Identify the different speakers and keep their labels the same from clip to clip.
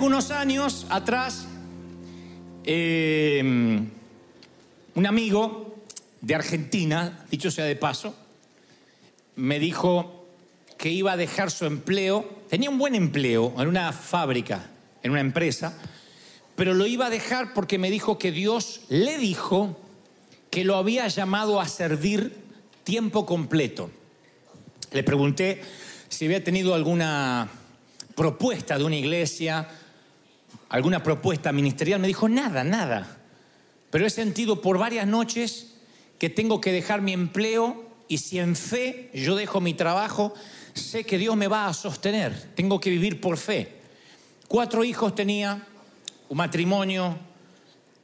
Speaker 1: algunos años atrás, eh, un amigo de Argentina, dicho sea de paso, me dijo que iba a dejar su empleo, tenía un buen empleo en una fábrica, en una empresa, pero lo iba a dejar porque me dijo que Dios le dijo que lo había llamado a servir tiempo completo. Le pregunté si había tenido alguna propuesta de una iglesia, alguna propuesta ministerial. Me dijo, nada, nada. Pero he sentido por varias noches que tengo que dejar mi empleo y si en fe yo dejo mi trabajo, sé que Dios me va a sostener. Tengo que vivir por fe. Cuatro hijos tenía, un matrimonio,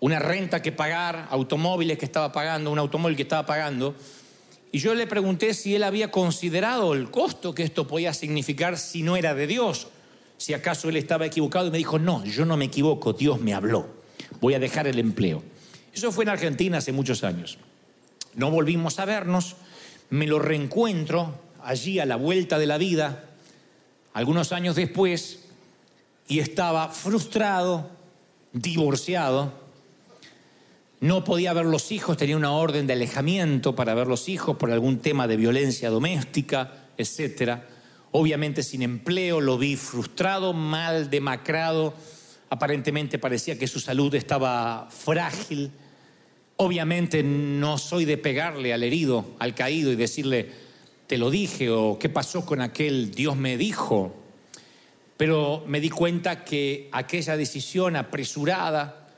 Speaker 1: una renta que pagar, automóviles que estaba pagando, un automóvil que estaba pagando. Y yo le pregunté si él había considerado el costo que esto podía significar si no era de Dios, si acaso él estaba equivocado y me dijo, no, yo no me equivoco, Dios me habló, voy a dejar el empleo. Eso fue en Argentina hace muchos años. No volvimos a vernos, me lo reencuentro allí a la vuelta de la vida, algunos años después, y estaba frustrado, divorciado, no podía ver los hijos, tenía una orden de alejamiento para ver los hijos por algún tema de violencia doméstica, etc. Obviamente sin empleo, lo vi frustrado, mal, demacrado, aparentemente parecía que su salud estaba frágil. Obviamente no soy de pegarle al herido, al caído y decirle, te lo dije o qué pasó con aquel, Dios me dijo. Pero me di cuenta que aquella decisión apresurada,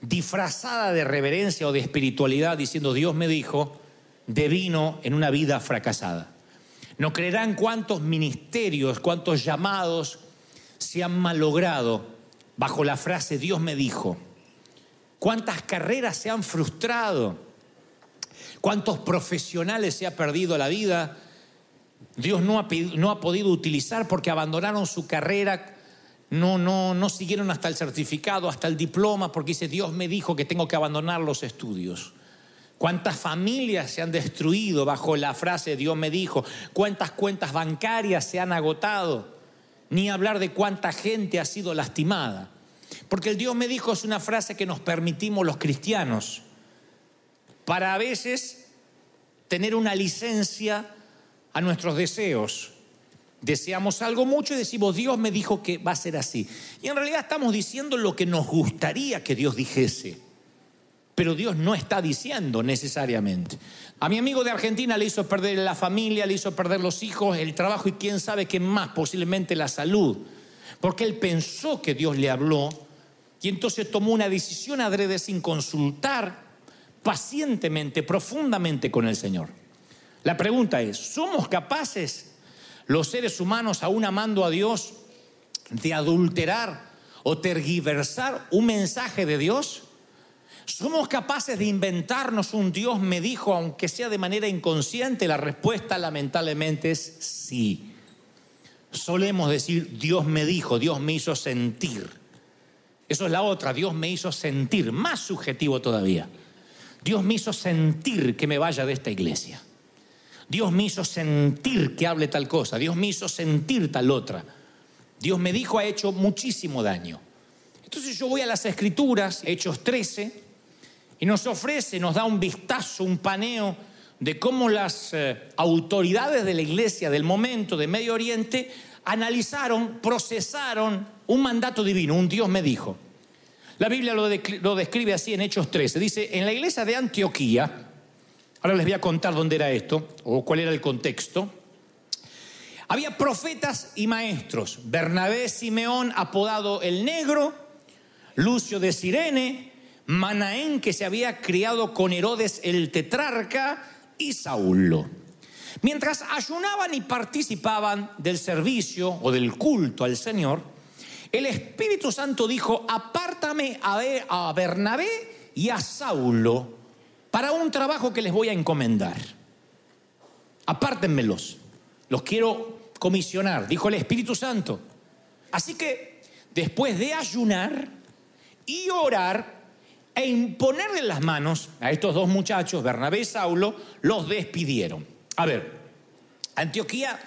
Speaker 1: disfrazada de reverencia o de espiritualidad, diciendo Dios me dijo, devino en una vida fracasada. No creerán cuántos ministerios, cuántos llamados se han malogrado bajo la frase Dios me dijo. Cuántas carreras se han frustrado. Cuántos profesionales se ha perdido la vida. Dios no ha, podido utilizar porque abandonaron su carrera no, no, no siguieron hasta el certificado, hasta el diploma, porque dice, Dios me dijo que tengo que abandonar los estudios. ¿Cuántas familias se han destruido bajo la frase Dios me dijo? ¿Cuántas cuentas bancarias se han agotado? Ni hablar de cuánta gente ha sido lastimada. Porque el Dios me dijo es una frase que nos permitimos los cristianos para a veces tener una licencia a nuestros deseos, Deseamos algo mucho y decimos, Dios me dijo que va a ser así. Y en realidad estamos diciendo lo que nos gustaría que Dios dijese. Pero Dios no está diciendo necesariamente. A mi amigo de Argentina le hizo perder la familia, le hizo perder los hijos, el trabajo y quién sabe qué más, posiblemente la salud. Porque él pensó que Dios le habló y entonces tomó una decisión adrede sin consultar pacientemente, profundamente con el Señor. La pregunta es, ¿somos capaces los seres humanos, aún amando a Dios, de adulterar o tergiversar un mensaje de Dios? ¿Somos capaces de inventarnos un Dios me dijo, aunque sea de manera inconsciente? La respuesta lamentablemente es sí. Solemos decir, Dios me dijo, Dios me hizo sentir. Eso es la otra, Dios me hizo sentir, más subjetivo todavía. Dios me hizo sentir que me vaya de esta iglesia. Dios me hizo sentir que hable tal cosa, Dios me hizo sentir tal otra. Dios me dijo ha hecho muchísimo daño. Entonces yo voy a las escrituras, Hechos 13, y nos ofrece, nos da un vistazo, un paneo de cómo las eh, autoridades de la iglesia del momento de Medio Oriente analizaron, procesaron un mandato divino, un Dios me dijo. La Biblia lo, lo describe así en Hechos 13. Dice, en la iglesia de Antioquía, Ahora les voy a contar dónde era esto o cuál era el contexto. Había profetas y maestros. Bernabé Simeón, apodado el Negro, Lucio de Sirene, Manaén, que se había criado con Herodes el tetrarca, y Saulo. Mientras ayunaban y participaban del servicio o del culto al Señor, el Espíritu Santo dijo, apártame a Bernabé y a Saulo para un trabajo que les voy a encomendar. Apártenmelos, los quiero comisionar, dijo el Espíritu Santo. Así que después de ayunar y orar e imponerle las manos a estos dos muchachos, Bernabé y Saulo, los despidieron. A ver, Antioquía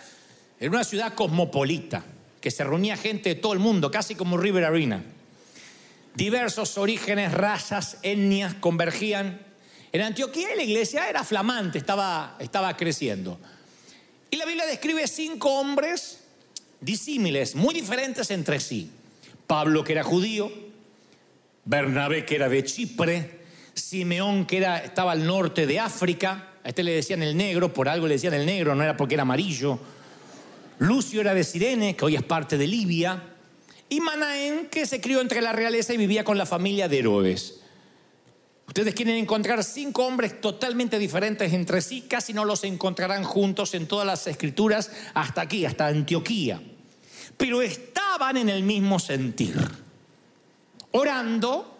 Speaker 1: era una ciudad cosmopolita que se reunía gente de todo el mundo, casi como River Arena. Diversos orígenes, razas, etnias convergían. En Antioquía la iglesia era flamante, estaba, estaba creciendo. Y la Biblia describe cinco hombres disímiles, muy diferentes entre sí. Pablo, que era judío, Bernabé, que era de Chipre, Simeón, que era, estaba al norte de África, a este le decían el negro, por algo le decían el negro, no era porque era amarillo. Lucio era de Sirene, que hoy es parte de Libia. Y Manaén, que se crió entre la realeza y vivía con la familia de Herodes. Ustedes quieren encontrar cinco hombres totalmente diferentes entre sí, casi no los encontrarán juntos en todas las escrituras hasta aquí, hasta Antioquía. Pero estaban en el mismo sentir, orando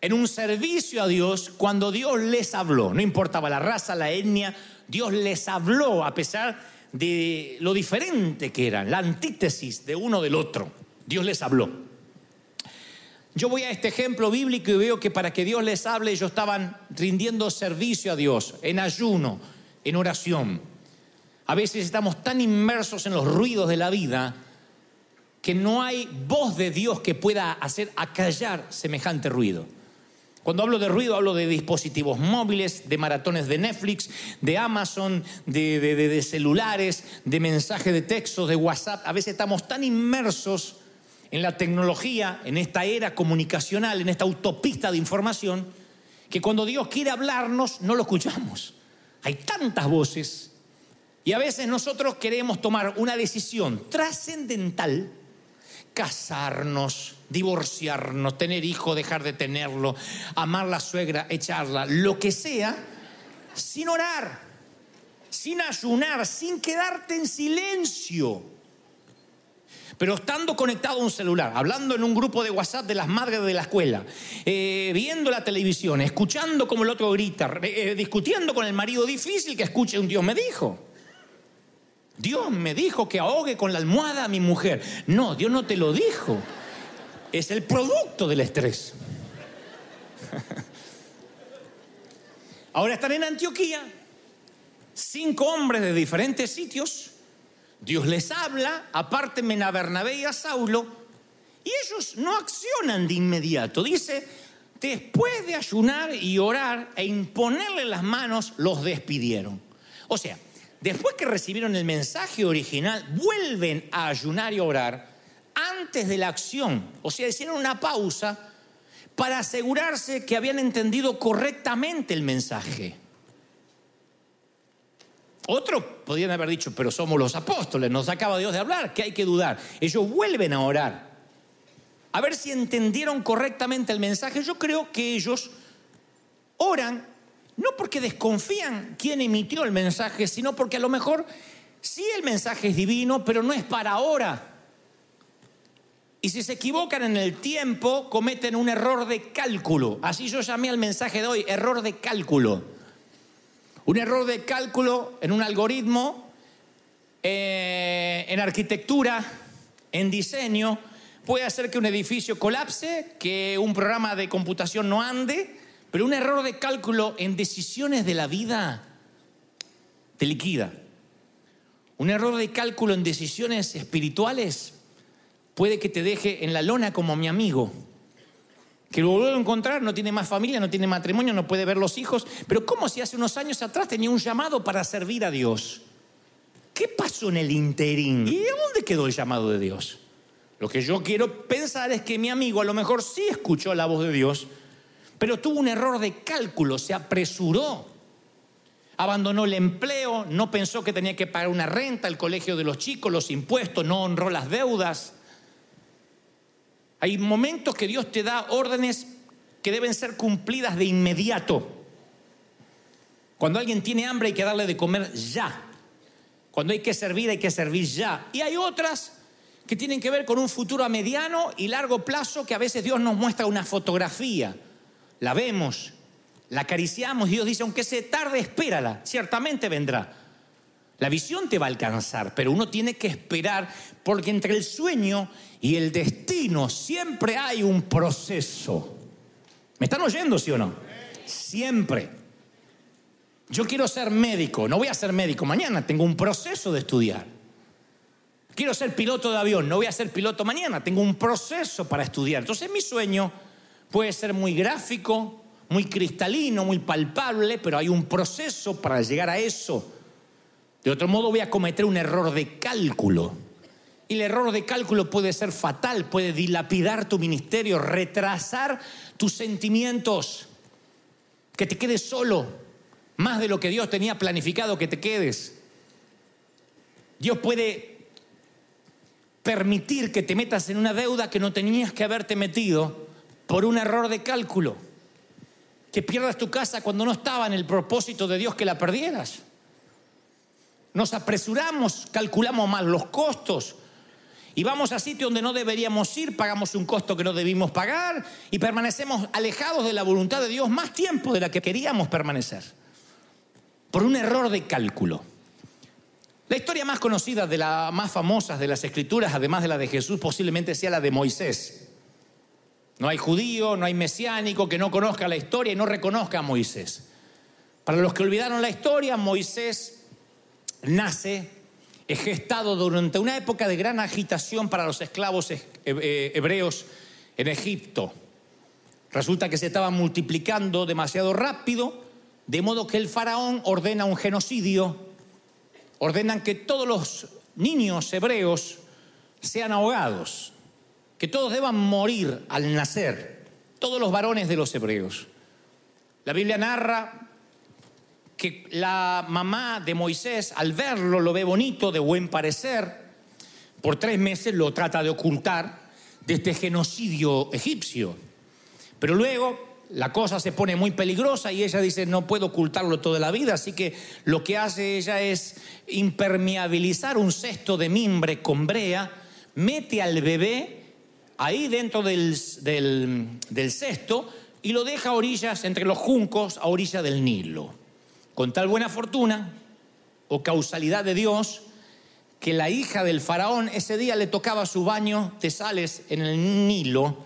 Speaker 1: en un servicio a Dios cuando Dios les habló. No importaba la raza, la etnia, Dios les habló a pesar de lo diferente que eran, la antítesis de uno del otro. Dios les habló. Yo voy a este ejemplo bíblico y veo que para que Dios les hable ellos estaban rindiendo servicio a Dios, en ayuno, en oración. A veces estamos tan inmersos en los ruidos de la vida que no hay voz de Dios que pueda hacer acallar semejante ruido. Cuando hablo de ruido, hablo de dispositivos móviles, de maratones de Netflix, de Amazon, de, celulares, de mensajes de texto, de WhatsApp. A veces estamos tan inmersos en la tecnología, en esta era comunicacional, en esta autopista de información, que cuando Dios quiere hablarnos, no lo escuchamos. Hay tantas voces. Y a veces nosotros queremos tomar una decisión trascendental casarnos, divorciarnos, tener hijo, dejar de tenerlo, amar la suegra, echarla, lo que sea, sin orar, sin ayunar, sin quedarte en silencio. Pero estando conectado a un celular, hablando en un grupo de WhatsApp de las madres de la escuela, eh, viendo la televisión, escuchando como el otro grita, eh, discutiendo con el marido, difícil que escuche un Dios me dijo. Dios me dijo que ahogue con la almohada a mi mujer. No, Dios no te lo dijo. Es el producto del estrés. Ahora están en Antioquía, cinco hombres de diferentes sitios. Dios les habla, aparte a Bernabé y a Saulo, y ellos no accionan de inmediato. Dice, después de ayunar y orar e imponerle las manos, los despidieron. O sea, después que recibieron el mensaje original, vuelven a ayunar y orar antes de la acción. O sea, hicieron una pausa para asegurarse que habían entendido correctamente el mensaje. Otros podrían haber dicho, pero somos los apóstoles, nos acaba Dios de hablar, que hay que dudar. Ellos vuelven a orar. A ver si entendieron correctamente el mensaje. Yo creo que ellos oran no porque desconfían quién emitió el mensaje, sino porque a lo mejor sí el mensaje es divino, pero no es para ahora. Y si se equivocan en el tiempo, cometen un error de cálculo. Así yo llamé al mensaje de hoy, error de cálculo. Un error de cálculo en un algoritmo, eh, en arquitectura, en diseño, puede hacer que un edificio colapse, que un programa de computación no ande, pero un error de cálculo en decisiones de la vida te liquida. Un error de cálculo en decisiones espirituales puede que te deje en la lona como mi amigo, que lo vuelvo a encontrar, no tiene más familia, no tiene matrimonio, no puede ver los hijos, pero como si hace unos años atrás tenía un llamado para servir a Dios. ¿Qué pasó en el interín? ¿Y dónde quedó el llamado de Dios? Lo que yo quiero pensar es que mi amigo a lo mejor sí escuchó la voz de Dios, pero tuvo un error de cálculo, se apresuró, abandonó el empleo, no pensó que tenía que pagar una renta, el colegio de los chicos, los impuestos, no honró las deudas. Hay momentos que Dios te da órdenes que deben ser cumplidas de inmediato. Cuando alguien tiene hambre hay que darle de comer ya. Cuando hay que servir hay que servir ya. Y hay otras que tienen que ver con un futuro a mediano y largo plazo que a veces Dios nos muestra una fotografía la vemos, la acariciamos, Dios dice, aunque se tarde, espérala, ciertamente vendrá. La visión te va a alcanzar, pero uno tiene que esperar porque entre el sueño y el destino siempre hay un proceso. ¿Me están oyendo, sí o no? Siempre. Yo quiero ser médico, no voy a ser médico mañana, tengo un proceso de estudiar. Quiero ser piloto de avión, no voy a ser piloto mañana, tengo un proceso para estudiar. Entonces mi sueño puede ser muy gráfico, muy cristalino, muy palpable, pero hay un proceso para llegar a eso. De otro modo voy a cometer un error de cálculo. Y el error de cálculo puede ser fatal, puede dilapidar tu ministerio, retrasar tus sentimientos, que te quedes solo, más de lo que Dios tenía planificado que te quedes. Dios puede permitir que te metas en una deuda que no tenías que haberte metido por un error de cálculo. Que pierdas tu casa cuando no estaba en el propósito de Dios que la perdieras. Nos apresuramos, calculamos mal los costos, y vamos a sitio donde no deberíamos ir, pagamos un costo que no debimos pagar y permanecemos alejados de la voluntad de Dios más tiempo de la que queríamos permanecer. Por un error de cálculo. La historia más conocida, de las más famosas de las escrituras, además de la de Jesús, posiblemente sea la de Moisés. No hay judío, no hay mesiánico que no conozca la historia y no reconozca a Moisés. Para los que olvidaron la historia, Moisés nace es gestado durante una época de gran agitación para los esclavos eh, eh, hebreos en Egipto. Resulta que se estaba multiplicando demasiado rápido, de modo que el faraón ordena un genocidio, ordenan que todos los niños hebreos sean ahogados, que todos deban morir al nacer, todos los varones de los hebreos. La Biblia narra que la mamá de Moisés, al verlo, lo ve bonito, de buen parecer, por tres meses lo trata de ocultar de este genocidio egipcio. Pero luego la cosa se pone muy peligrosa y ella dice, no puedo ocultarlo toda la vida, así que lo que hace ella es impermeabilizar un cesto de mimbre con brea, mete al bebé ahí dentro del, del cesto y lo deja a orillas, entre los juncos, a orilla del Nilo con tal buena fortuna o causalidad de Dios que la hija del faraón ese día le tocaba su baño de sales en el Nilo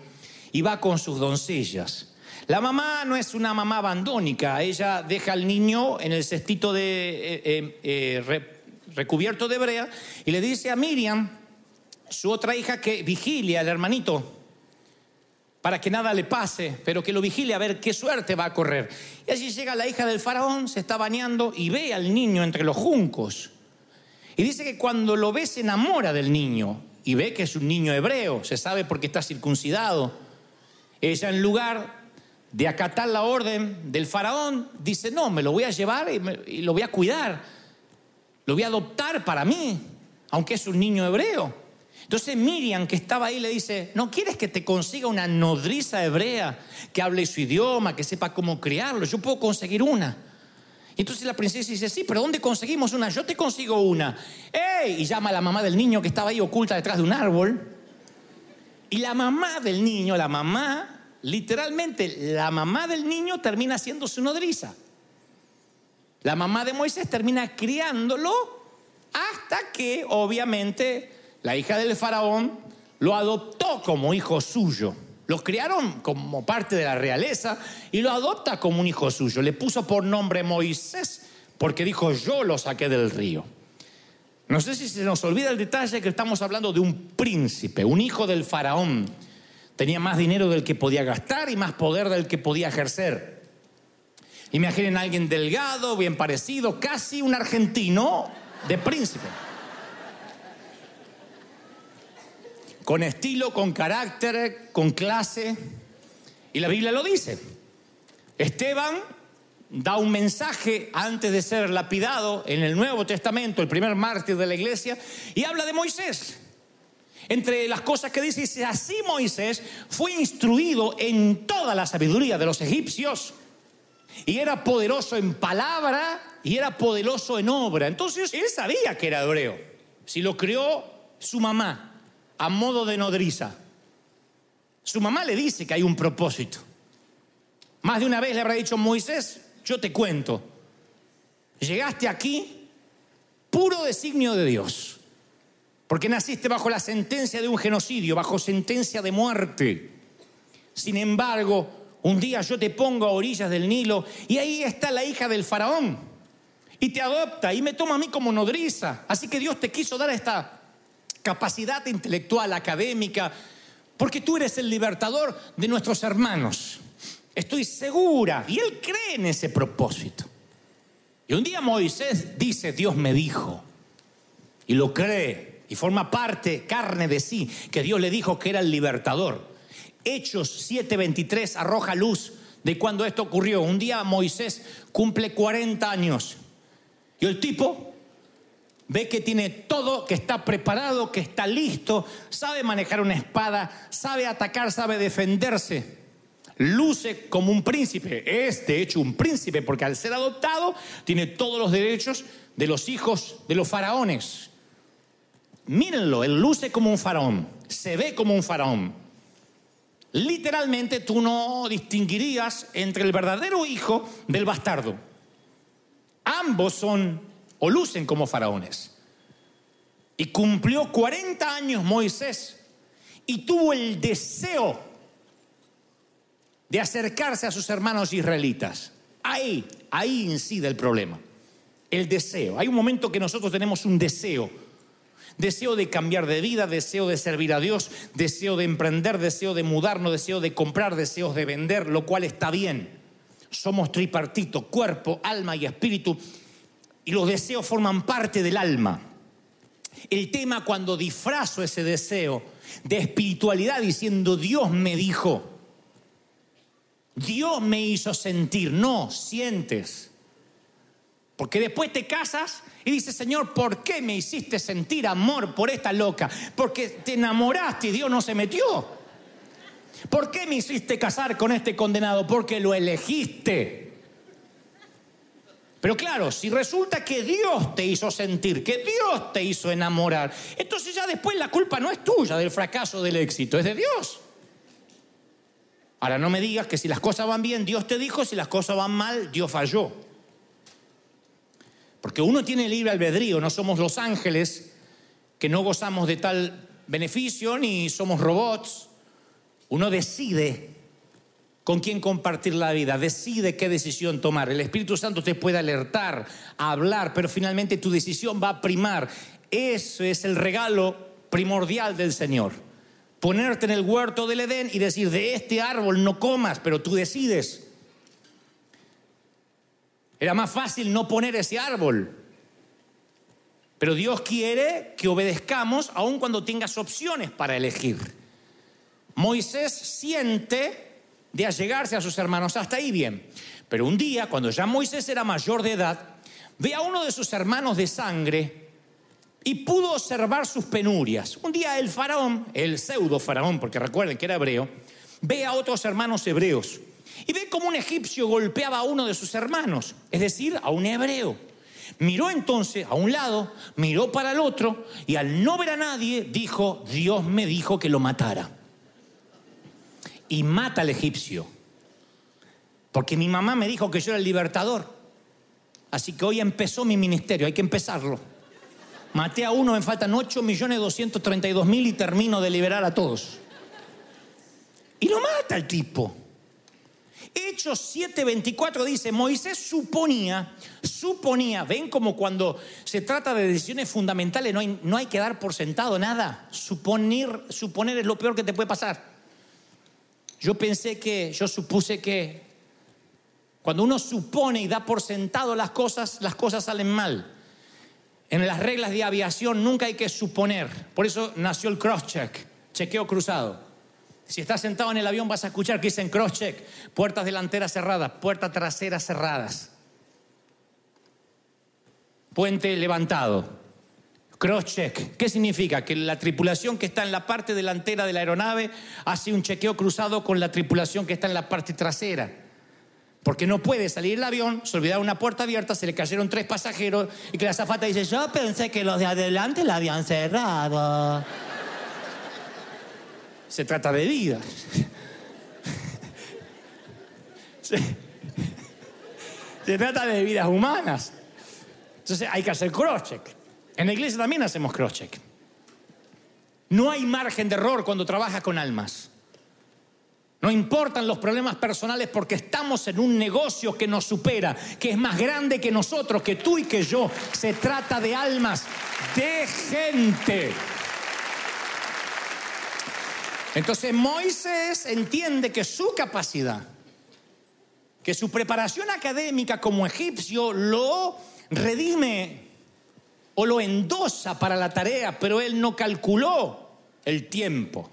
Speaker 1: y va con sus doncellas. La mamá no es una mamá abandónica, ella deja al niño en el cestito de, eh, eh, eh, recubierto de brea y le dice a Miriam, su otra hija, que vigile al hermanito para que nada le pase, pero que lo vigile a ver qué suerte va a correr. Y allí llega la hija del faraón, se está bañando y ve al niño entre los juncos. Y dice que cuando lo ve se enamora del niño y ve que es un niño hebreo, se sabe porque está circuncidado. Ella en lugar de acatar la orden del faraón, dice, no, me lo voy a llevar y, y lo voy a cuidar, lo voy a adoptar para mí, aunque es un niño hebreo. Entonces Miriam, que estaba ahí, le dice, ¿no quieres que te consiga una nodriza hebrea que hable su idioma, que sepa cómo criarlo? Yo puedo conseguir una. Y entonces la princesa dice, sí, pero ¿dónde conseguimos una? Yo te consigo una. ¡Ey! Y llama a la mamá del niño que estaba ahí oculta detrás de un árbol. Y la mamá del niño, la mamá, literalmente, la mamá del niño termina siendo su nodriza. La mamá de Moisés termina criándolo hasta que, obviamente, la hija del faraón, lo adoptó como hijo suyo. Los criaron como parte de la realeza y lo adopta como un hijo suyo. Le puso por nombre Moisés porque dijo yo lo saqué del río. No sé si se nos olvida el detalle que estamos hablando de un príncipe, un hijo del faraón. Tenía más dinero del que podía gastar y más poder del que podía ejercer. Imaginen a alguien delgado, bien parecido, casi un argentino de príncipe. Con estilo, con carácter, con clase. Y la Biblia lo dice. Esteban da un mensaje antes de ser lapidado en el Nuevo Testamento, el primer mártir de la iglesia, y habla de Moisés. Entre las cosas que dice, dice, así Moisés fue instruido en toda la sabiduría de los egipcios, y era poderoso en palabra y era poderoso en obra. Entonces él sabía que era hebreo, si lo crió su mamá a modo de nodriza. Su mamá le dice que hay un propósito. Más de una vez le habrá dicho, Moisés, yo te cuento, llegaste aquí puro designio de Dios, porque naciste bajo la sentencia de un genocidio, bajo sentencia de muerte. Sin embargo, un día yo te pongo a orillas del Nilo y ahí está la hija del faraón y te adopta y me toma a mí como nodriza. Así que Dios te quiso dar esta capacidad intelectual, académica, porque tú eres el libertador de nuestros hermanos. Estoy segura. Y él cree en ese propósito. Y un día Moisés dice, Dios me dijo, y lo cree, y forma parte, carne de sí, que Dios le dijo que era el libertador. Hechos 7:23 arroja luz de cuando esto ocurrió. Un día Moisés cumple 40 años y el tipo ve que tiene todo, que está preparado, que está listo, sabe manejar una espada, sabe atacar, sabe defenderse. Luce como un príncipe, es de hecho un príncipe porque al ser adoptado tiene todos los derechos de los hijos de los faraones. Mírenlo, él luce como un faraón, se ve como un faraón. Literalmente tú no distinguirías entre el verdadero hijo del bastardo. Ambos son o lucen como faraones. Y cumplió 40 años Moisés y tuvo el deseo de acercarse a sus hermanos israelitas. Ahí, ahí incide el problema. El deseo. Hay un momento que nosotros tenemos un deseo deseo de cambiar de vida, deseo de servir a Dios, deseo de emprender, deseo de mudarnos, deseo de comprar, deseos de vender, lo cual está bien. Somos tripartito, cuerpo, alma y espíritu, y los deseos forman parte del alma. El tema cuando disfrazo ese deseo de espiritualidad diciendo Dios me dijo, Dios me hizo sentir, no, sientes. Porque después te casas y dices, Señor, ¿por qué me hiciste sentir amor por esta loca? Porque te enamoraste y Dios no se metió. ¿Por qué me hiciste casar con este condenado? Porque lo elegiste. Pero claro, si resulta que Dios te hizo sentir, que Dios te hizo enamorar, entonces ya después la culpa no es tuya del fracaso del éxito, es de Dios. Ahora no me digas que si las cosas van bien, Dios te dijo, si las cosas van mal, Dios falló. Porque uno tiene libre albedrío, no somos los ángeles que no gozamos de tal beneficio ni somos robots. Uno decide con quién compartir la vida, decide qué decisión tomar. El Espíritu Santo te puede alertar, hablar, pero finalmente tu decisión va a primar. Eso es el regalo primordial del Señor. Ponerte en el huerto del Edén y decir, de este árbol no comas, pero tú decides. Era más fácil no poner ese árbol. Pero Dios quiere que obedezcamos aun cuando tengas opciones para elegir. Moisés siente de allegarse a sus hermanos, hasta ahí bien. Pero un día, cuando ya Moisés era mayor de edad, ve a uno de sus hermanos de sangre y pudo observar sus penurias. Un día el faraón, el pseudo faraón, porque recuerden que era hebreo, ve a otros hermanos hebreos y ve como un egipcio golpeaba a uno de sus hermanos, es decir, a un hebreo. Miró entonces a un lado, miró para el otro y al no ver a nadie dijo, Dios me dijo que lo matara. Y mata al egipcio. Porque mi mamá me dijo que yo era el libertador. Así que hoy empezó mi ministerio, hay que empezarlo. Maté a uno, me faltan 8 millones 232 mil y termino de liberar a todos. Y lo mata el tipo. Hechos 7:24 dice, Moisés suponía, suponía, ven como cuando se trata de decisiones fundamentales no hay, no hay que dar por sentado nada. Suponer es lo peor que te puede pasar. Yo pensé que, yo supuse que cuando uno supone y da por sentado las cosas, las cosas salen mal. En las reglas de aviación nunca hay que suponer. Por eso nació el cross-check, chequeo cruzado. Si estás sentado en el avión vas a escuchar que dicen cross-check, puertas delanteras cerradas, puertas traseras cerradas, puente levantado. Cross-check. ¿Qué significa? Que la tripulación que está en la parte delantera de la aeronave hace un chequeo cruzado con la tripulación que está en la parte trasera. Porque no puede salir el avión, se olvidaron una puerta abierta, se le cayeron tres pasajeros y que la azafata dice, yo pensé que los de adelante la habían cerrado. Se trata de vida. Se, trata de vidas humanas. Entonces hay que hacer cross-check. En la iglesia también hacemos cross-check. No hay margen de error cuando trabajas con almas. No importan los problemas personales porque estamos en un negocio que nos supera, que es más grande que nosotros, que tú y que yo. Se trata de almas, de gente. Entonces Moisés entiende que su capacidad, que su preparación académica como egipcio lo redime o lo endosa para la tarea, pero él no calculó el tiempo.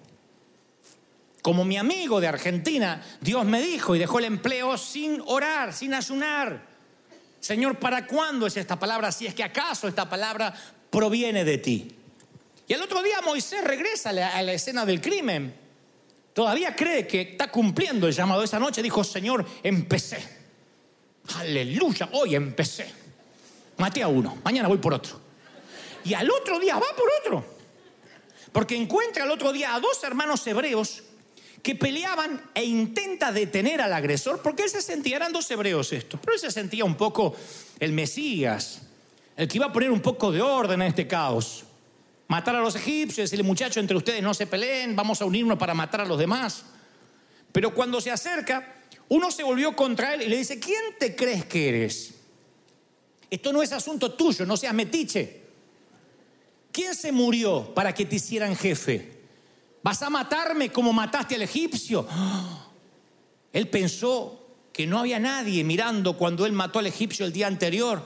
Speaker 1: Como mi amigo de Argentina, Dios me dijo y dejó el empleo sin orar, sin ayunar. Señor, ¿para cuándo es esta palabra? Si es que acaso esta palabra proviene de ti. Y el otro día Moisés regresa a la, escena del crimen. Todavía cree que está cumpliendo el llamado. Esa noche dijo, Señor, empecé. Aleluya, hoy empecé. Maté a uno, mañana voy por otro. Y al otro día va por otro. Porque encuentra al otro día a dos hermanos hebreos que peleaban e intenta detener al agresor, porque él se sentía, eran dos hebreos estos, pero él se sentía un poco el Mesías, el que iba a poner un poco de orden en este caos. Matar a los egipcios, decirle muchachos, entre ustedes no se peleen, vamos a unirnos para matar a los demás. Pero cuando se acerca, uno se volvió contra él y le dice, ¿quién te crees que eres? Esto no es asunto tuyo, no seas metiche. ¿Quién se murió para que te hicieran jefe? ¿Vas a matarme como mataste al egipcio? Él pensó que no había nadie mirando cuando él mató al egipcio el día anterior,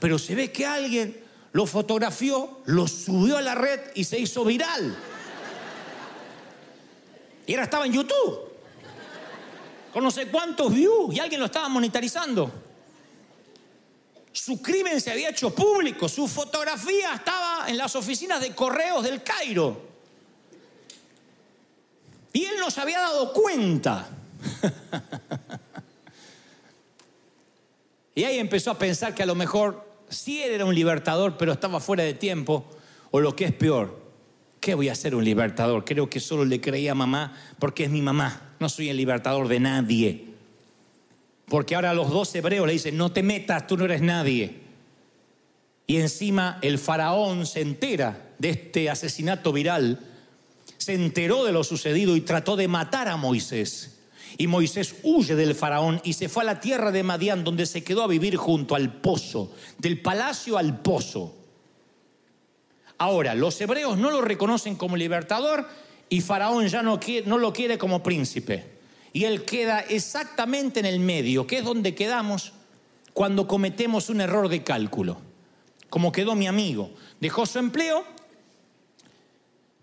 Speaker 1: pero se ve que alguien lo fotografió, lo subió a la red y se hizo viral. Y ahora estaba en YouTube, con no sé cuántos views, y alguien lo estaba monetarizando. Su crimen se había hecho público, su fotografía estaba en las oficinas de correos del Cairo. Y él no se había dado cuenta. y ahí empezó a pensar que a lo mejor sí era un libertador, pero estaba fuera de tiempo. O lo que es peor, ¿qué voy a hacer un libertador? Creo que solo le creía a mamá porque es mi mamá. No soy el libertador de nadie. Porque ahora los dos hebreos le dicen, no te metas, tú no eres nadie. Y encima el faraón se entera de este asesinato viral se enteró de lo sucedido y trató de matar a Moisés. Y Moisés huye del faraón y se fue a la tierra de Madián, donde se quedó a vivir junto al pozo, del palacio al pozo. Ahora, los hebreos no lo reconocen como libertador y Faraón ya no, no lo quiere como príncipe. Y él queda exactamente en el medio, que es donde quedamos cuando cometemos un error de cálculo. Como quedó mi amigo. Dejó su empleo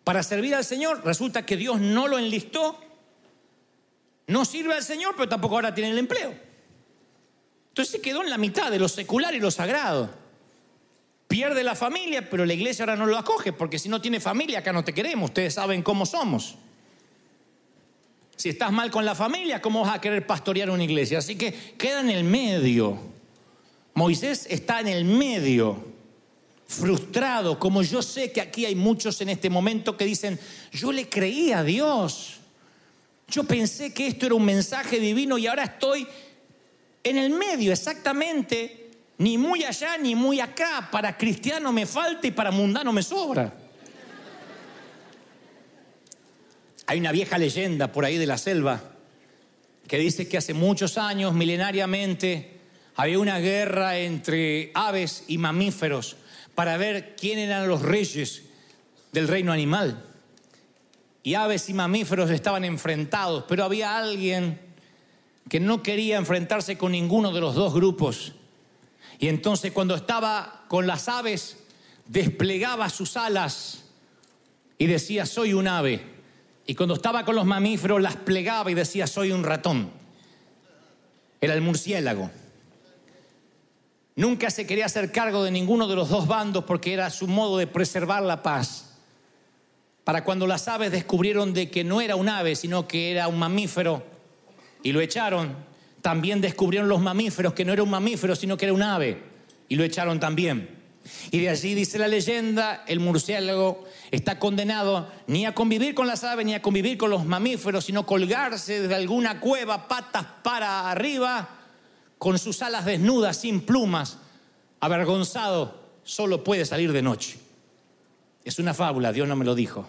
Speaker 1: para servir al Señor, resulta que Dios no lo enlistó, no sirve al Señor, pero tampoco ahora tiene el empleo. Entonces se quedó en la mitad de lo secular y lo sagrado. Pierde la familia, pero la iglesia ahora no lo acoge, porque si no tiene familia, acá no te queremos, ustedes saben cómo somos. Si estás mal con la familia, ¿cómo vas a querer pastorear una iglesia? Así que queda en el medio. Moisés está en el medio frustrado, como yo sé que aquí hay muchos en este momento que dicen, yo le creí a Dios, yo pensé que esto era un mensaje divino y ahora estoy en el medio exactamente, ni muy allá ni muy acá, para cristiano me falta y para mundano me sobra. Hay una vieja leyenda por ahí de la selva que dice que hace muchos años, milenariamente, había una guerra entre aves y mamíferos para ver quién eran los reyes del reino animal. Y aves y mamíferos estaban enfrentados, pero había alguien que no quería enfrentarse con ninguno de los dos grupos. Y entonces cuando estaba con las aves, desplegaba sus alas y decía, soy un ave. Y cuando estaba con los mamíferos, las plegaba y decía, soy un ratón. Era el murciélago. Nunca se quería hacer cargo de ninguno de los dos bandos porque era su modo de preservar la paz. Para cuando las aves descubrieron de que no era un ave, sino que era un mamífero y lo echaron, también descubrieron los mamíferos que no era un mamífero, sino que era un ave y lo echaron también. Y de allí dice la leyenda, el murciélago está condenado ni a convivir con las aves ni a convivir con los mamíferos, sino colgarse desde alguna cueva patas para arriba con sus alas desnudas, sin plumas, avergonzado, solo puede salir de noche. Es una fábula, Dios no me lo dijo.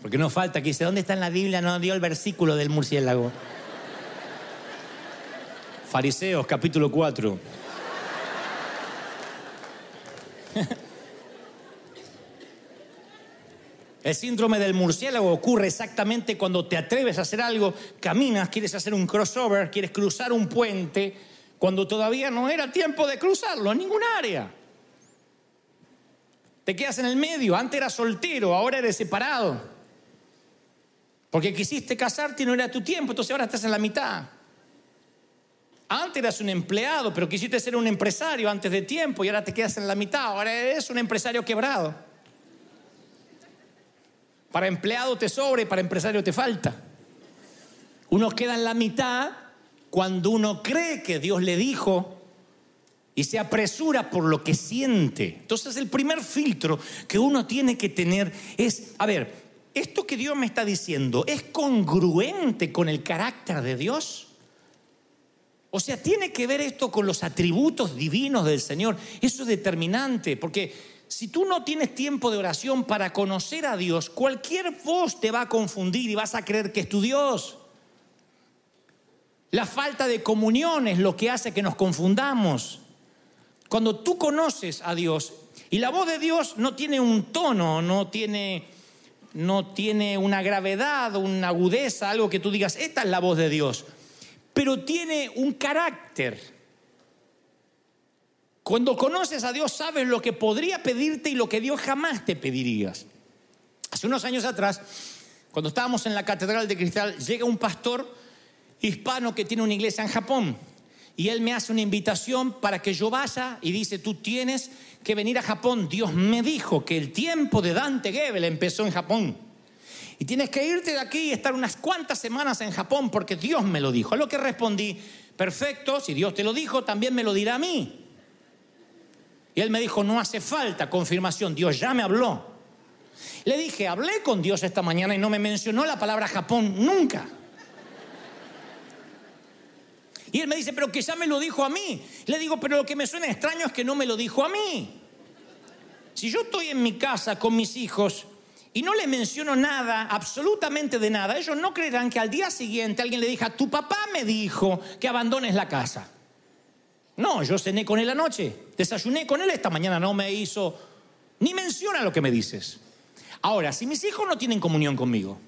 Speaker 1: Porque no falta que dice, ¿dónde está en la Biblia? No dio el versículo del murciélago. Fariseos, capítulo 4. El síndrome del murciélago ocurre exactamente cuando te atreves a hacer algo, caminas, quieres hacer un crossover, quieres cruzar un puente, cuando todavía no era tiempo de cruzarlo en ningún área. Te quedas en el medio, antes eras soltero, ahora eres separado. Porque quisiste casarte y no era tu tiempo, entonces ahora estás en la mitad. Antes eras un empleado, pero quisiste ser un empresario antes de tiempo y ahora te quedas en la mitad, ahora eres un empresario quebrado. Para empleado te sobra y para empresario te falta. Uno queda en la mitad cuando uno cree que Dios le dijo y se apresura por lo que siente. Entonces el primer filtro que uno tiene que tener es, a ver, ¿esto que Dios me está diciendo es congruente con el carácter de Dios? O sea, tiene que ver esto con los atributos divinos del Señor. Eso es determinante, porque si tú no tienes tiempo de oración para conocer a Dios, cualquier voz te va a confundir y vas a creer que es tu Dios. La falta de comunión es lo que hace que nos confundamos. Cuando tú conoces a Dios y la voz de Dios no tiene un tono, no tiene, no tiene una gravedad, una agudeza, algo que tú digas, esta es la voz de Dios, pero tiene un carácter. Cuando conoces a Dios sabes lo que podría pedirte y lo que Dios jamás te pedirías. Hace unos años atrás, cuando estábamos en la Catedral de Cristal, llega un pastor hispano que tiene una iglesia en Japón y él me hace una invitación para que yo vaya y dice, tú tienes que venir a Japón. Dios me dijo que el tiempo de Dante Gebel empezó en Japón. Y tienes que irte de aquí y estar unas cuantas semanas en Japón porque Dios me lo dijo. A lo que respondí, perfecto, si Dios te lo dijo, también me lo dirá a mí. Y él me dijo, no hace falta confirmación, Dios ya me habló. Le dije, hablé con Dios esta mañana y no me mencionó la palabra Japón nunca. Y él me dice, pero que ya me lo dijo a mí. Le digo, pero lo que me suena extraño es que no me lo dijo a mí. Si yo estoy en mi casa con mis hijos y no les menciono nada, absolutamente de nada, ellos no creerán que al día siguiente alguien le diga, tu papá me dijo que abandones la casa. No, yo cené con él anoche, desayuné con él esta mañana, no me hizo ni menciona lo que me dices. Ahora, si mis hijos no tienen comunión conmigo,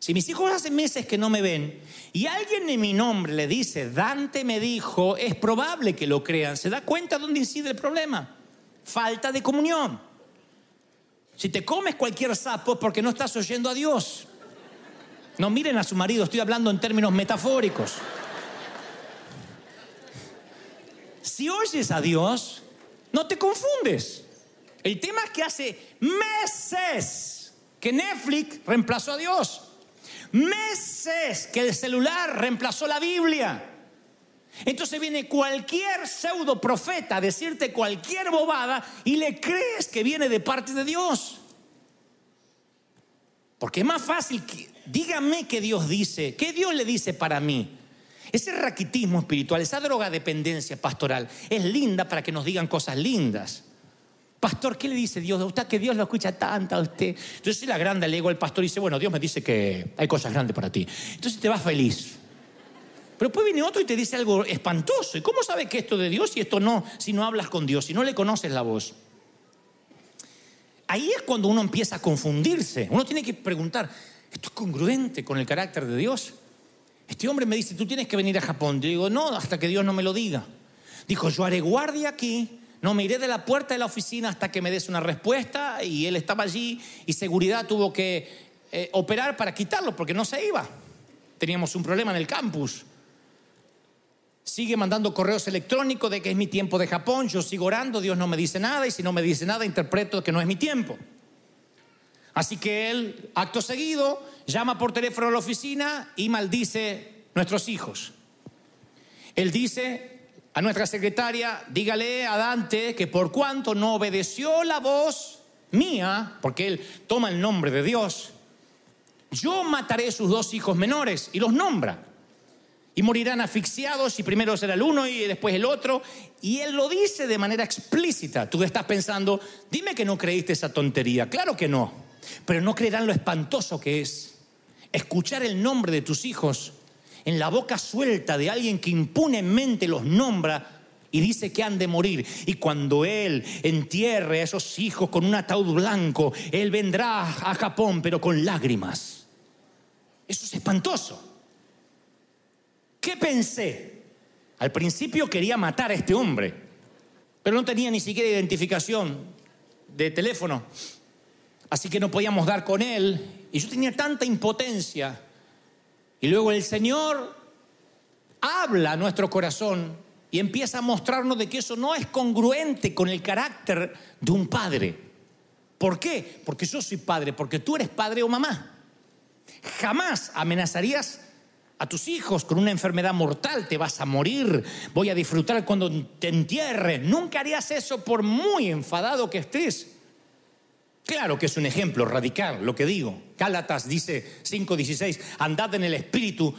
Speaker 1: si mis hijos hace meses que no me ven y alguien en mi nombre le dice, Dante me dijo, es probable que lo crean. ¿Se da cuenta dónde incide el problema? Falta de comunión. Si te comes cualquier sapo es porque no estás oyendo a Dios. No miren a su marido, estoy hablando en términos metafóricos. si oyes a Dios, no te confundes. El tema es que hace meses que Netflix reemplazó a Dios. Meses que el celular reemplazó la Biblia. Entonces viene cualquier pseudo profeta a decirte cualquier bobada y le crees que viene de parte de Dios. Porque es más fácil que dígame qué Dios dice, qué Dios le dice para mí. Ese raquitismo espiritual, esa drogadependencia pastoral, es linda para que nos digan cosas lindas. Pastor, ¿qué le dice Dios? Usted que Dios lo escucha tanto a usted. Entonces, la grande le digo al pastor dice, bueno, Dios me dice que hay cosas grandes para ti. Entonces te vas feliz. Pero después viene otro y te dice algo espantoso. ¿Y cómo sabe que esto de Dios y esto no? Si no hablas con Dios, si no le conoces la voz. Ahí es cuando uno empieza a confundirse. Uno tiene que preguntar, ¿esto es congruente con el carácter de Dios? Este hombre me dice, tú tienes que venir a Japón. Yo digo, no, hasta que Dios no me lo diga. Dijo, yo haré guardia aquí, no me iré de la puerta de la oficina hasta que me des una respuesta. Y él estaba allí y seguridad tuvo que eh, operar para quitarlo porque no se iba. Teníamos un problema en el campus. Sigue mandando correos electrónicos de que es mi tiempo de Japón. Yo sigo orando, Dios no me dice nada y si no me dice nada interpreto que no es mi tiempo. Así que él, acto seguido, llama por teléfono a la oficina y maldice nuestros hijos. Él dice a nuestra secretaria, dígale a Dante que por cuanto no obedeció la voz mía, porque él toma el nombre de Dios, yo mataré sus dos hijos menores y los nombra. Y morirán asfixiados y primero será el uno y después el otro. Y él lo dice de manera explícita. Tú estás pensando, dime que no creíste esa tontería. Claro que no. Pero no creerán lo espantoso que es escuchar el nombre de tus hijos en la boca suelta de alguien que impunemente los nombra y dice que han de morir. Y cuando Él entierre a esos hijos con un ataúd blanco, Él vendrá a Japón, pero con lágrimas. Eso es espantoso. ¿Qué pensé? Al principio quería matar a este hombre, pero no tenía ni siquiera identificación de teléfono. Así que no podíamos dar con él. Y yo tenía tanta impotencia. Y luego el Señor habla a nuestro corazón y empieza a mostrarnos de que eso no es congruente con el carácter de un padre. ¿Por qué? Porque yo soy padre, porque tú eres padre o mamá. Jamás amenazarías a tus hijos con una enfermedad mortal, te vas a morir, voy a disfrutar cuando te entierre. Nunca harías eso por muy enfadado que estés. Claro que es un ejemplo radical lo que digo. Gálatas dice 5:16, andad en el espíritu,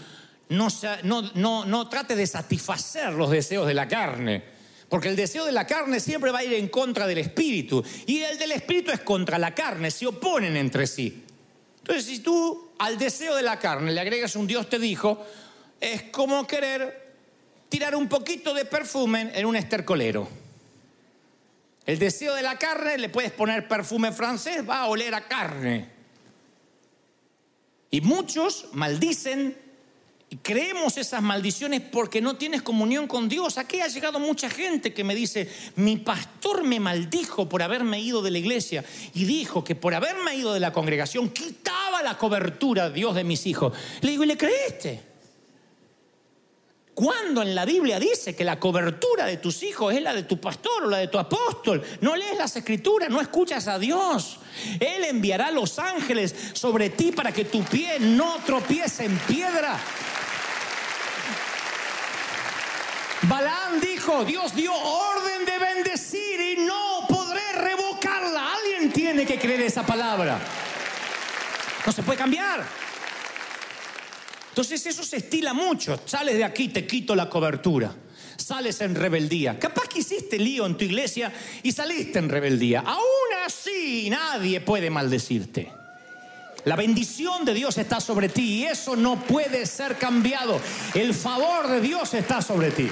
Speaker 1: no, no, no, trate de satisfacer los deseos de la carne. Porque el deseo de la carne siempre va a ir en contra del espíritu. Y el del espíritu es contra la carne, se oponen entre sí. Entonces, si tú al deseo de la carne le agregas un Dios te dijo, es como querer tirar un poquito de perfume en un estercolero. El deseo de la carne, le puedes poner perfume francés, va a oler a carne. Y muchos maldicen y creemos esas maldiciones porque no tienes comunión con Dios. Aquí ha llegado mucha gente que me dice, mi pastor me maldijo por haberme ido de la iglesia y dijo que por haberme ido de la congregación la cobertura Dios de mis hijos. Le digo, ¿y le creíste? Cuando en la Biblia dice que la cobertura de tus hijos es la de tu pastor o la de tu apóstol? No lees las escrituras, no escuchas a Dios. Él enviará los ángeles sobre ti para que tu pie no tropiece en piedra. Balaam dijo, Dios dio orden de bendecir y no podré revocarla. Alguien tiene que creer esa palabra. No se puede cambiar. Entonces eso se estila mucho. Sales de aquí, te quito la cobertura. Sales en rebeldía. Capaz que hiciste lío en tu iglesia y saliste en rebeldía. Aún así nadie puede maldecirte. La bendición de Dios está sobre ti y eso no puede ser cambiado. El favor de Dios está sobre ti.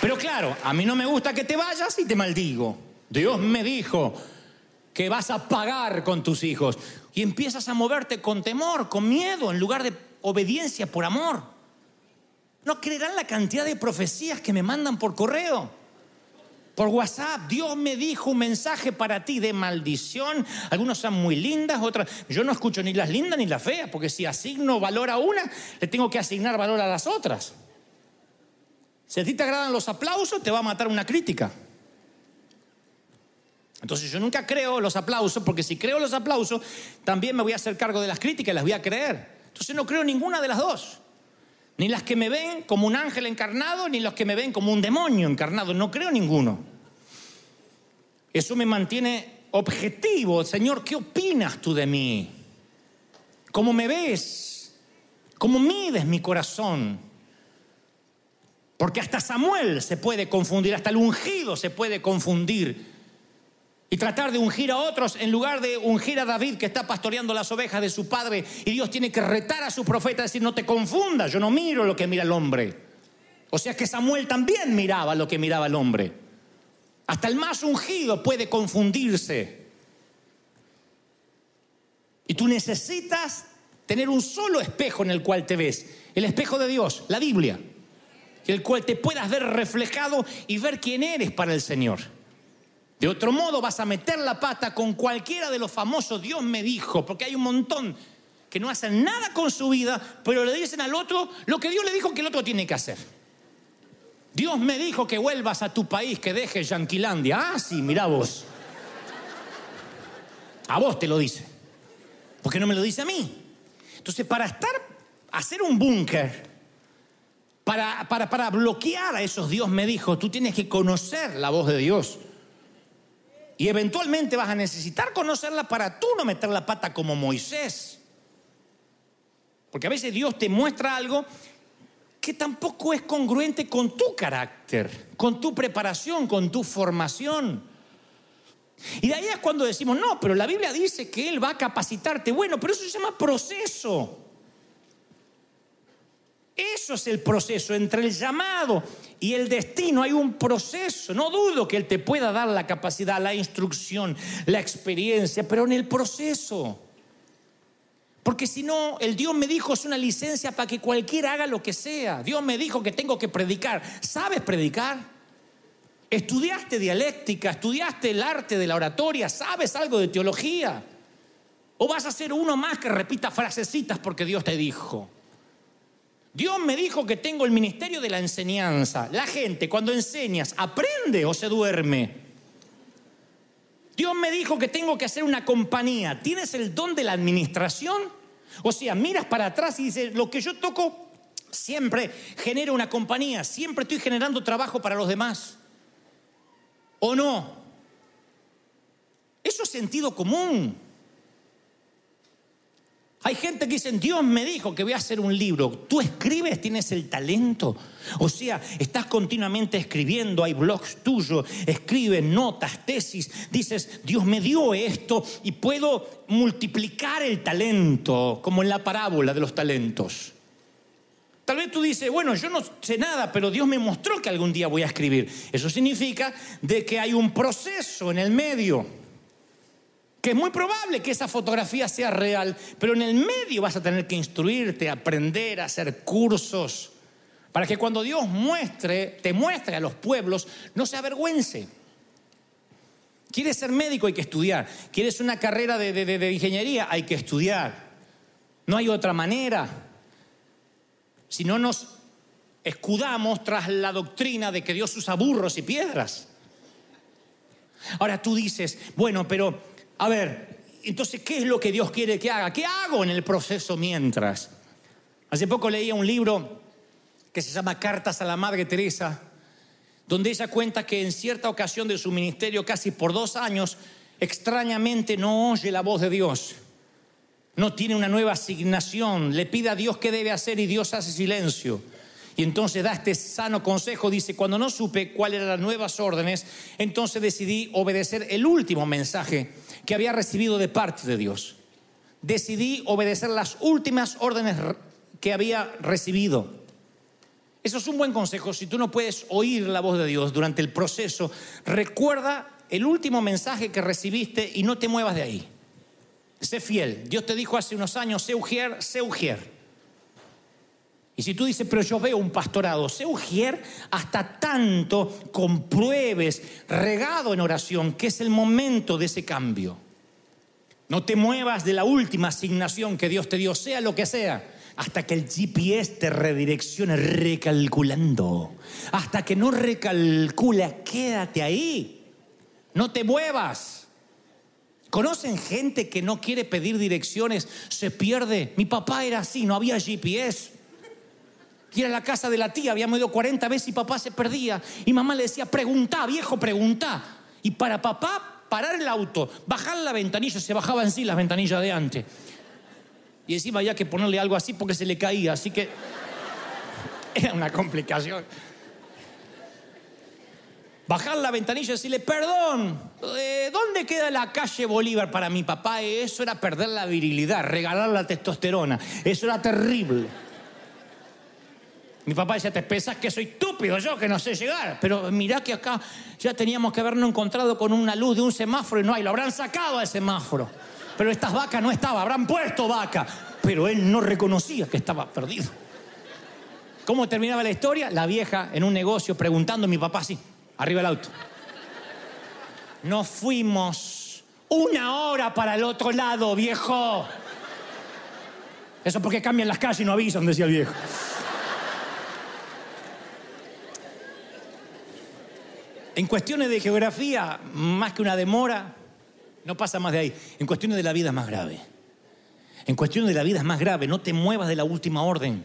Speaker 1: Pero claro, a mí no me gusta que te vayas y te maldigo. Dios me dijo que vas a pagar con tus hijos y empiezas a moverte con temor, con miedo, en lugar de obediencia por amor. No creerán la cantidad de profecías que me mandan por correo por WhatsApp. Dios me dijo un mensaje para ti de maldición. Algunos son muy lindas, otras. Yo no escucho ni las lindas ni las feas, porque si asigno valor a una, le tengo que asignar valor a las otras. Si a ti te agradan los aplausos, te va a matar una crítica. Entonces yo nunca creo los aplausos, porque si creo los aplausos, también me voy a hacer cargo de las críticas, las voy a creer. Entonces no creo ninguna de las dos. Ni las que me ven como un ángel encarnado, ni los que me ven como un demonio encarnado. No creo ninguno. Eso me mantiene objetivo. Señor, ¿qué opinas tú de mí? ¿Cómo me ves? ¿Cómo mides mi corazón? Porque hasta Samuel se puede confundir, hasta el ungido se puede confundir y tratar de ungir a otros en lugar de ungir a David que está pastoreando las ovejas de su padre y Dios tiene que retar a su profeta y decir no te confundas, yo no miro lo que mira el hombre. O sea que Samuel también miraba lo que miraba el hombre. Hasta el más ungido puede confundirse. Y tú necesitas tener un solo espejo en el cual te ves, el espejo de Dios, la Biblia, el cual te puedas ver reflejado y ver quién eres para el Señor. De otro modo vas a meter la pata con cualquiera de los famosos Dios me dijo, porque hay un montón que no hacen nada con su vida, pero le dicen al otro lo que Dios le dijo que el otro tiene que hacer. Dios me dijo que vuelvas a tu país, que dejes Yanquilandia. Ah, sí, mira vos. A vos te lo dice. porque no me lo dice a mí? Entonces, para estar, hacer un búnker, para, para, para bloquear a esos Dios me dijo, tú tienes que conocer la voz de Dios. Y eventualmente vas a necesitar conocerla para tú no meter la pata como Moisés. Porque a veces Dios te muestra algo que tampoco es congruente con tu carácter, con tu preparación, con tu formación. Y de ahí es cuando decimos, no, pero la Biblia dice que Él va a capacitarte. Bueno, pero eso se llama proceso. Eso es el proceso. Entre el llamado y el destino hay un proceso. No dudo que Él te pueda dar la capacidad, la instrucción, la experiencia, pero en el proceso. Porque si no, el Dios me dijo es una licencia para que cualquiera haga lo que sea. Dios me dijo que tengo que predicar. ¿Sabes predicar? ¿Estudiaste dialéctica? ¿Estudiaste el arte de la oratoria? ¿Sabes algo de teología? ¿O vas a ser uno más que repita frasecitas porque Dios te dijo? Dios me dijo que tengo el ministerio de la enseñanza. La gente cuando enseñas, ¿aprende o se duerme? Dios me dijo que tengo que hacer una compañía. ¿Tienes el don de la administración? O sea, miras para atrás y dices, lo que yo toco siempre genera una compañía, siempre estoy generando trabajo para los demás. ¿O no? Eso es sentido común. Hay gente que dice, Dios me dijo que voy a hacer un libro. ¿Tú escribes? ¿Tienes el talento? O sea, estás continuamente escribiendo, hay blogs tuyos, escribes notas, tesis, dices, Dios me dio esto y puedo multiplicar el talento, como en la parábola de los talentos. Tal vez tú dices, bueno, yo no sé nada, pero Dios me mostró que algún día voy a escribir. Eso significa de que hay un proceso en el medio es muy probable que esa fotografía sea real, pero en el medio vas a tener que instruirte, aprender, hacer cursos, para que cuando Dios muestre, te muestre a los pueblos, no se avergüence. ¿Quieres ser médico? Hay que estudiar. ¿Quieres una carrera de, de ingeniería? Hay que estudiar. No hay otra manera. Si no nos escudamos tras la doctrina de que Dios usa burros y piedras. Ahora tú dices, bueno, pero a ver, entonces, ¿qué es lo que Dios quiere que haga? ¿Qué hago en el proceso mientras? Hace poco leía un libro que se llama Cartas a la Madre Teresa, donde ella cuenta que en cierta ocasión de su ministerio, casi por dos años, extrañamente no oye la voz de Dios. No tiene una nueva asignación, le pide a Dios qué debe hacer y Dios hace silencio. Y entonces da este sano consejo, dice, cuando no supe cuáles eran las nuevas órdenes, entonces decidí obedecer el último mensaje que había recibido de parte de Dios. Decidí obedecer las últimas órdenes que había recibido. Eso es un buen consejo. Si tú no puedes oír la voz de Dios durante el proceso, recuerda el último mensaje que recibiste y no te muevas de ahí. Sé fiel. Dios te dijo hace unos años, sé ujier, sé ujier. Y si tú dices, pero yo veo un pastorado, sé ujier hasta tanto compruebes, regado en oración, que es el momento de ese cambio. No te muevas de la última asignación que Dios te dio, sea lo que sea, hasta que el GPS te redireccione recalculando. Hasta que no recalcula, quédate ahí. No te muevas. ¿Conocen gente que no quiere pedir direcciones? Se pierde. Mi papá era así, no había GPS ir a la casa de la tía, habíamos ido 40 veces y papá se perdía. Y mamá le decía, pregunta, viejo, pregunta. Y para papá, parar el auto, bajar la ventanilla, se bajaba en sí las ventanillas de antes. Y encima había que ponerle algo así porque se le caía, así que era una complicación. Bajar la ventanilla y decirle, perdón, eh, ¿dónde queda la calle Bolívar para mi papá? Eso era perder la virilidad, regalar la testosterona. Eso era terrible. Mi papá decía, te pensás que soy estúpido yo, que no sé llegar. Pero mirá que acá ya teníamos que habernos encontrado con una luz de un semáforo y no hay. Lo habrán sacado al semáforo. Pero estas vacas no estaban, habrán puesto vaca. Pero él no reconocía que estaba perdido. ¿Cómo terminaba la historia? La vieja en un negocio preguntando a mi papá así, arriba del auto. Nos fuimos una hora para el otro lado, viejo. Eso porque cambian las calles y no avisan, decía el viejo. En cuestiones de geografía, más que una demora, no pasa más de ahí. En cuestiones de la vida es más grave. En cuestiones de la vida es más grave. No te muevas de la última orden.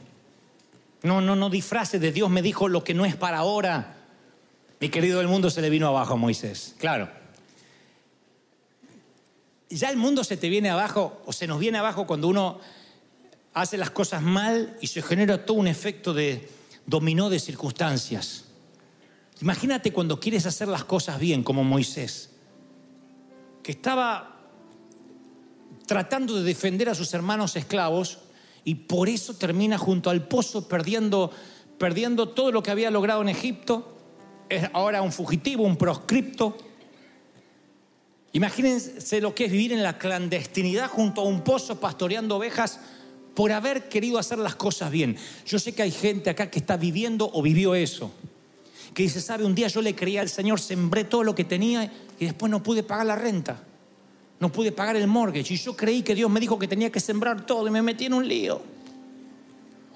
Speaker 1: No, no, no disfraces de Dios me dijo lo que no es para ahora. Mi querido, el mundo se le vino abajo a Moisés. Claro. Ya el mundo se te viene abajo o se nos viene abajo cuando uno hace las cosas mal y se genera todo un efecto de dominó de circunstancias. Imagínate cuando quieres hacer las cosas bien, como Moisés, que estaba tratando de defender a sus hermanos esclavos Y por eso termina junto al pozo perdiendo, perdiendo todo lo que había logrado en Egipto. Es ahora un fugitivo, un proscripto. Imagínense lo que es vivir en la clandestinidad junto a un pozo pastoreando ovejas por haber querido hacer las cosas bien. Yo sé que hay gente acá que está viviendo o vivió eso. Que dice, sabe, un día yo le creía al Señor, sembré todo lo que tenía y después no pude pagar la renta. No pude pagar el mortgage. Y yo creí que Dios me dijo que tenía que sembrar todo y me metí en un lío.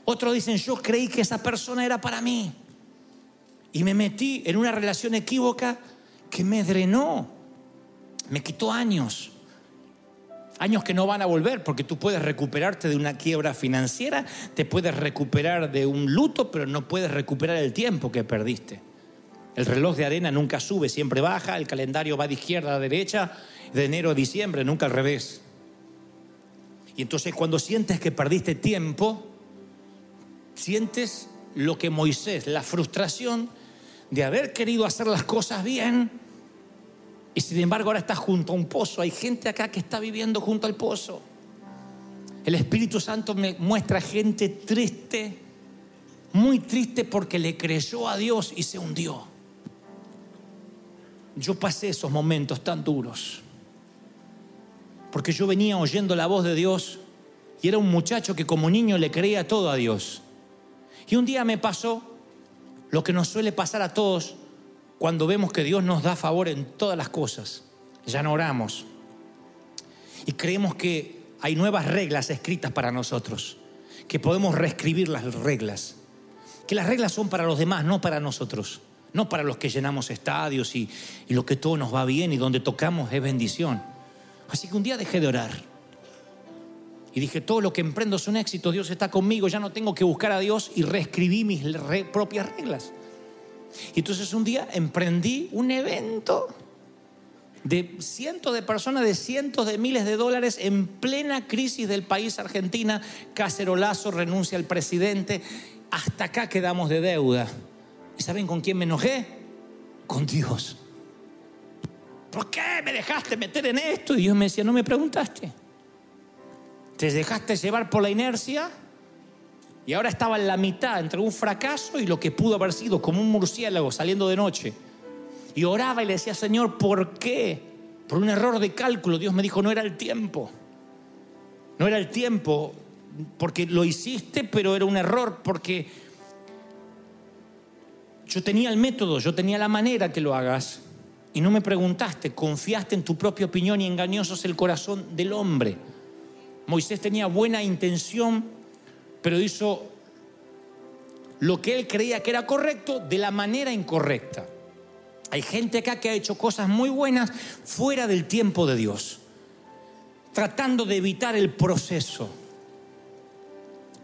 Speaker 1: Otros dicen, yo creí que esa persona era para mí. Y me metí en una relación equívoca que me drenó. Me quitó años. Años que no van a volver porque tú puedes recuperarte de una quiebra financiera, te puedes recuperar de un luto, pero no puedes recuperar el tiempo que perdiste. El reloj de arena nunca sube, siempre baja, el calendario va de izquierda a derecha, de enero a diciembre, nunca al revés. Y entonces cuando sientes que perdiste tiempo, sientes lo que Moisés, la frustración de haber querido hacer las cosas bien, y sin embargo ahora estás junto a un pozo. Hay gente acá que está viviendo junto al pozo. El Espíritu Santo me muestra gente triste, muy triste porque le creyó a Dios y se hundió. Yo pasé esos momentos tan duros. Porque yo venía oyendo la voz de Dios y era un muchacho que como niño le creía todo a Dios. Y un día me pasó lo que nos suele pasar a todos cuando vemos que Dios nos da favor en todas las cosas. Ya no oramos. Y creemos que hay nuevas reglas escritas para nosotros, que podemos reescribir las reglas. Que las reglas son para los demás, no para nosotros. No para los que llenamos estadios y, lo que todo nos va bien y donde tocamos es bendición. Así que un día dejé de orar. Y dije, todo lo que emprendo es un éxito, Dios está conmigo, ya no tengo que buscar a Dios y reescribí mis propias reglas. Y entonces un día emprendí un evento de cientos de personas, de cientos de miles de dólares en plena crisis del país Argentina. Cacerolazo renuncia al presidente. Hasta acá quedamos de deuda. ¿Y saben con quién me enojé? Con Dios. ¿Por qué me dejaste meter en esto? Y Dios me decía, no me preguntaste. ¿Te dejaste llevar por la inercia? Y ahora estaba en la mitad entre un fracaso y lo que pudo haber sido como un murciélago saliendo de noche. Y oraba y le decía, Señor, ¿por qué? Por un error de cálculo. Dios me dijo, no era el tiempo. No era el tiempo porque lo hiciste, pero era un error porque yo tenía el método, yo tenía la manera que lo hagas. Y no me preguntaste, confiaste en tu propia opinión y engañoso es el corazón del hombre. Moisés tenía buena intención, pero hizo lo que él creía que era correcto de la manera incorrecta. Hay gente acá que ha hecho cosas muy buenas fuera del tiempo de Dios, tratando de evitar el proceso.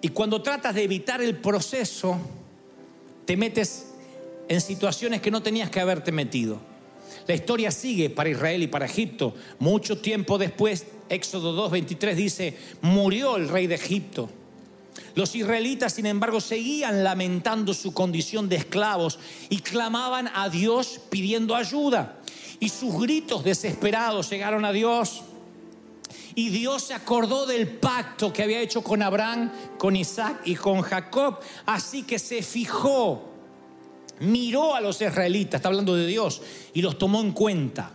Speaker 1: Y cuando tratas de evitar el proceso, te metes en situaciones que no tenías que haberte metido. La historia sigue para Israel y para Egipto. Mucho tiempo después, Éxodo 2.23 dice, murió el rey de Egipto los israelitas, sin embargo, seguían lamentando su condición de esclavos y clamaban a Dios pidiendo ayuda. Y sus gritos desesperados llegaron a Dios. Y Dios se acordó del pacto que había hecho con Abraham, con Isaac y con Jacob. Así que se fijó, miró a los israelitas, está hablando de Dios, y los tomó en cuenta.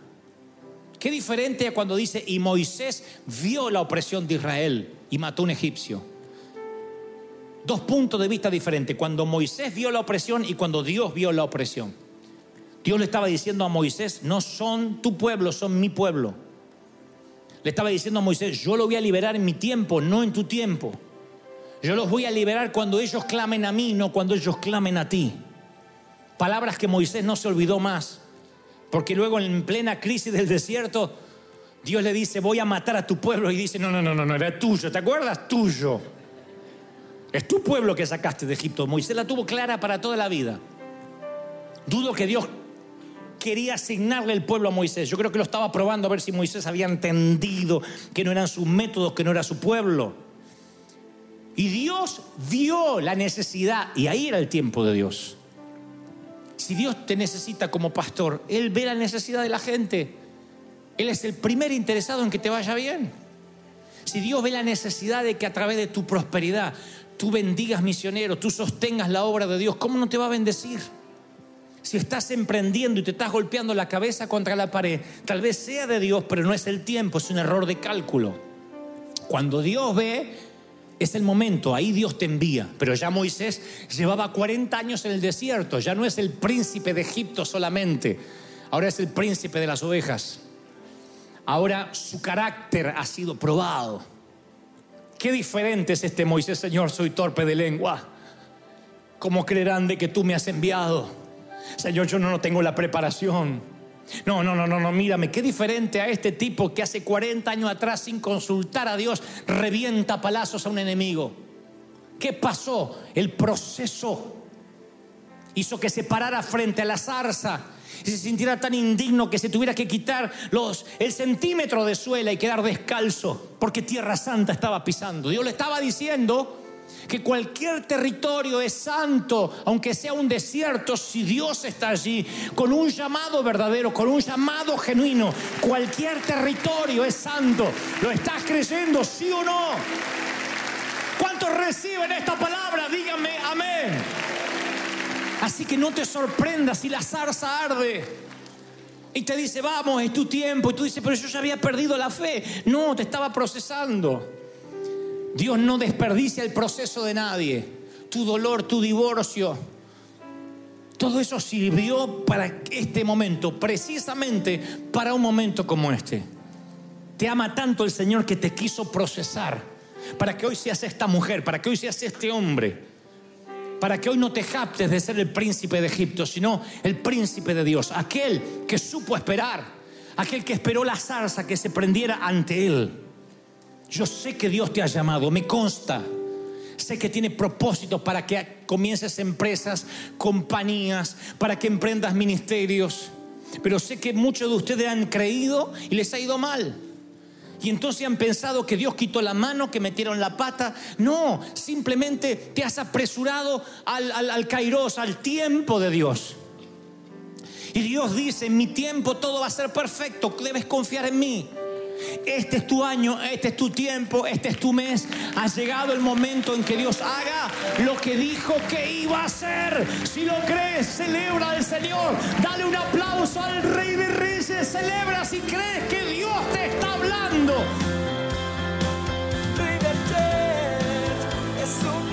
Speaker 1: Qué diferente cuando dice, y Moisés vio la opresión de Israel y mató a un egipcio dos puntos de vista diferentes, cuando Moisés vio la opresión y cuando Dios vio la opresión. Dios le estaba diciendo a Moisés, no son tu pueblo, son mi pueblo. Le estaba diciendo a Moisés, yo lo voy a liberar en mi tiempo, no en tu tiempo. Yo los voy a liberar cuando ellos clamen a mí, no cuando ellos clamen a ti. Palabras que Moisés no se olvidó más. Porque luego en plena crisis del desierto, Dios le dice, voy a matar a tu pueblo. Y dice, no, no, no, no, no, era tuyo. ¿Te acuerdas? Tuyo. Es tu pueblo que sacaste de Egipto. Moisés la tuvo clara para toda la vida. Dudo que Dios quería asignarle el pueblo a Moisés. Yo creo que lo estaba probando a ver si Moisés había entendido que no eran sus métodos, que no era su pueblo. Y Dios vio la necesidad, y ahí era el tiempo de Dios. Si Dios te necesita como pastor, Él ve la necesidad de la gente. Él es el primer interesado en que te vaya bien. Si Dios ve la necesidad de que a través de tu prosperidad tú bendigas misioneros, tú sostengas la obra de Dios, ¿cómo no te va a bendecir? Si estás emprendiendo y te estás golpeando la cabeza contra la pared, tal vez sea de Dios, pero no es el tiempo, es un error de cálculo. Cuando Dios ve, es el momento, ahí Dios te envía. Pero ya Moisés llevaba 40 años en el desierto, ya no es el príncipe de Egipto solamente, ahora es el príncipe de las ovejas. Ahora su carácter ha sido probado. Qué diferente es este Moisés, Señor, soy torpe de lengua. ¿Cómo creerán de que tú me has enviado? Señor, yo no tengo la preparación. No, no, no, no, no, mírame, qué diferente a este tipo que hace 40 años atrás, sin consultar a Dios, revienta palazos a un enemigo. ¿Qué pasó? El proceso hizo que se parara frente a la zarza y se sintiera tan indigno que se tuviera que quitar los, el centímetro de suela y quedar descalzo porque Tierra Santa estaba pisando. Dios le estaba diciendo que cualquier territorio es santo, aunque sea un desierto, si Dios está allí, con un llamado verdadero, con un llamado genuino, cualquier territorio es santo. ¿Lo estás creyendo, sí o no? ¿Cuántos reciben esta palabra? Díganme amén. Así que no te sorprendas si la zarza arde. Y te dice, vamos, es tu tiempo. Y tú dices, pero yo ya había perdido la fe. No, te estaba procesando. Dios no desperdicia el proceso de nadie. Tu dolor, tu divorcio. Todo eso sirvió para este momento, precisamente para un momento como este. Te ama tanto el Señor que te quiso procesar para que hoy seas esta mujer, para que hoy seas este hombre, para que hoy no te japtes de ser el príncipe de Egipto, sino el príncipe de Dios, aquel que supo esperar, aquel que esperó la zarza que se prendiera ante él. Yo sé que Dios te ha llamado, me consta. Sé que tiene propósitos para que comiences empresas, compañías, para que emprendas ministerios. Pero sé que muchos de ustedes han creído y les ha ido mal. Y entonces han pensado que Dios quitó la mano, que metieron la pata. No, simplemente te has apresurado al, al, al kairos, al tiempo de Dios. Y Dios dice, en mi tiempo todo va a ser perfecto, debes confiar en mí. Este es tu año, este es tu tiempo, este es tu mes. Ha llegado el momento en que Dios haga lo que dijo que iba a hacer. Si lo crees, celebra al Señor. Dale un aplauso al Rey de Reyes. Celebra si crees que Dios te está hablando. Es